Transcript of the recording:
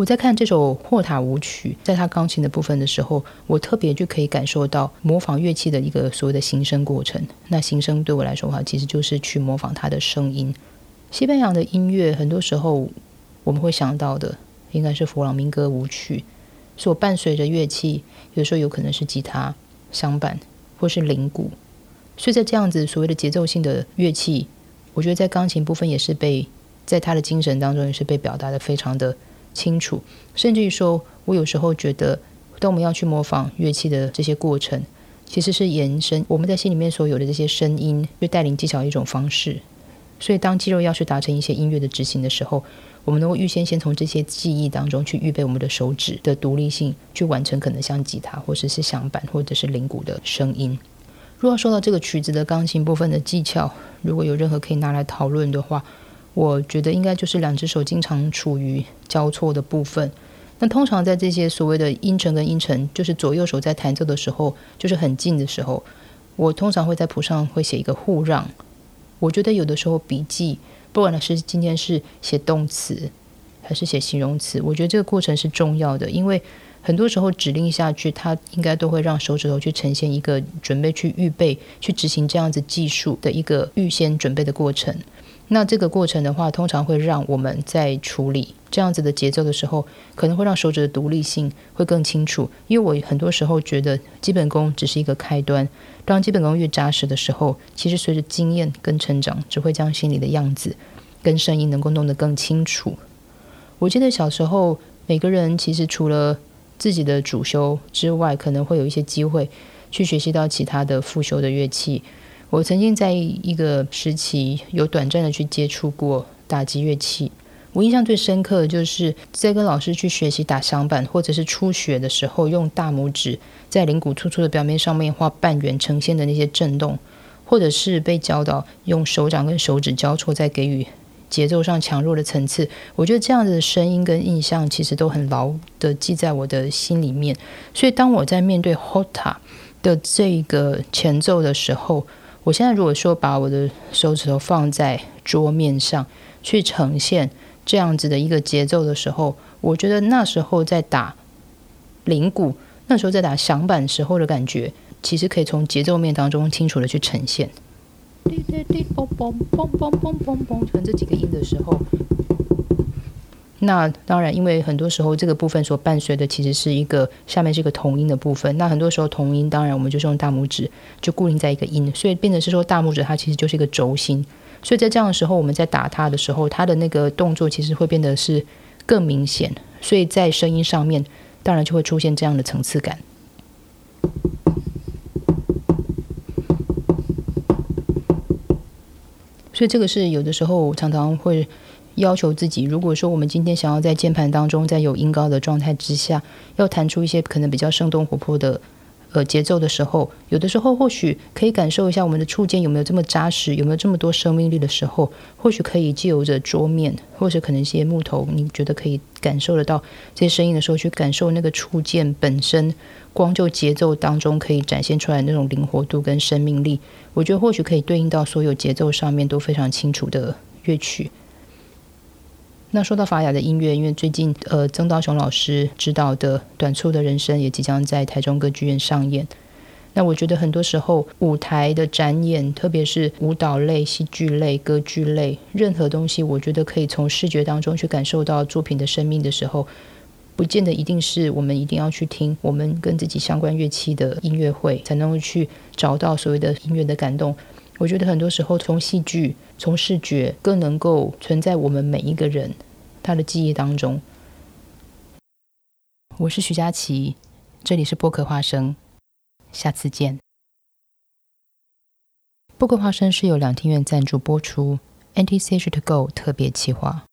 我在看这首霍塔舞曲，在它钢琴的部分的时候，我特别就可以感受到模仿乐器的一个所谓的形声过程。那形声对我来说的话，其实就是去模仿它的声音。西班牙的音乐，很多时候我们会想到的，应该是弗朗明哥舞曲，所伴随着乐器，有时候有可能是吉他、相伴或是铃鼓。所以在这样子所谓的节奏性的乐器，我觉得在钢琴部分也是被在他的精神当中也是被表达的非常的。清楚，甚至于说，我有时候觉得，当我们要去模仿乐器的这些过程，其实是延伸我们在心里面所有的这些声音，就带领技巧一种方式。所以，当肌肉要去达成一些音乐的执行的时候，我们能够预先先从这些记忆当中去预备我们的手指的独立性，去完成可能像吉他或者是响板或者是铃鼓的声音。如果说到这个曲子的钢琴部分的技巧，如果有任何可以拿来讨论的话，我觉得应该就是两只手经常处于交错的部分。那通常在这些所谓的音程跟音程，就是左右手在弹奏的时候，就是很近的时候，我通常会在谱上会写一个互让。我觉得有的时候笔记，不管是今天是写动词还是写形容词，我觉得这个过程是重要的，因为很多时候指令下去，它应该都会让手指头去呈现一个准备去预备去执行这样子技术的一个预先准备的过程。那这个过程的话，通常会让我们在处理这样子的节奏的时候，可能会让手指的独立性会更清楚。因为我很多时候觉得基本功只是一个开端，当基本功越扎实的时候，其实随着经验跟成长，只会将心里的样子跟声音能够弄得更清楚。我记得小时候，每个人其实除了自己的主修之外，可能会有一些机会去学习到其他的副修的乐器。我曾经在一个时期有短暂的去接触过打击乐器，我印象最深刻的就是在跟老师去学习打响板，或者是初学的时候，用大拇指在铃鼓突出的表面上面画半圆呈现的那些震动，或者是被教导用手掌跟手指交错在给予节奏上强弱的层次。我觉得这样子的声音跟印象其实都很牢的记在我的心里面。所以当我在面对 Hota 的这个前奏的时候，我现在如果说把我的手指头放在桌面上去呈现这样子的一个节奏的时候，我觉得那时候在打铃鼓，那时候在打响板时候的感觉，其实可以从节奏面当中清楚的去呈现。滴滴滴，嘣嘣嘣嘣嘣嘣嘣，成这几个音的时候。那当然，因为很多时候这个部分所伴随的其实是一个下面是一个同音的部分。那很多时候同音，当然我们就是用大拇指就固定在一个音，所以变成是说大拇指它其实就是一个轴心。所以在这样的时候，我们在打它的时候，它的那个动作其实会变得是更明显。所以在声音上面，当然就会出现这样的层次感。所以这个是有的时候常常会。要求自己，如果说我们今天想要在键盘当中，在有音高的状态之下，要弹出一些可能比较生动活泼的呃节奏的时候，有的时候或许可以感受一下我们的触键有没有这么扎实，有没有这么多生命力的时候，或许可以借由着桌面，或者可能一些木头，你觉得可以感受得到这些声音的时候，去感受那个触键本身，光就节奏当中可以展现出来那种灵活度跟生命力，我觉得或许可以对应到所有节奏上面都非常清楚的乐曲。那说到法雅的音乐，因为最近呃曾道雄老师指导的《短促的人生》也即将在台中歌剧院上演。那我觉得很多时候舞台的展演，特别是舞蹈类、戏剧类、歌剧类，任何东西，我觉得可以从视觉当中去感受到作品的生命的时候，不见得一定是我们一定要去听我们跟自己相关乐器的音乐会，才能够去找到所谓的音乐的感动。我觉得很多时候，从戏剧、从视觉，更能够存在我们每一个人他的记忆当中。我是徐佳琪，这里是播客花生，下次见。播客花生是由两厅院赞助播出，Anticipate Go 特别企划。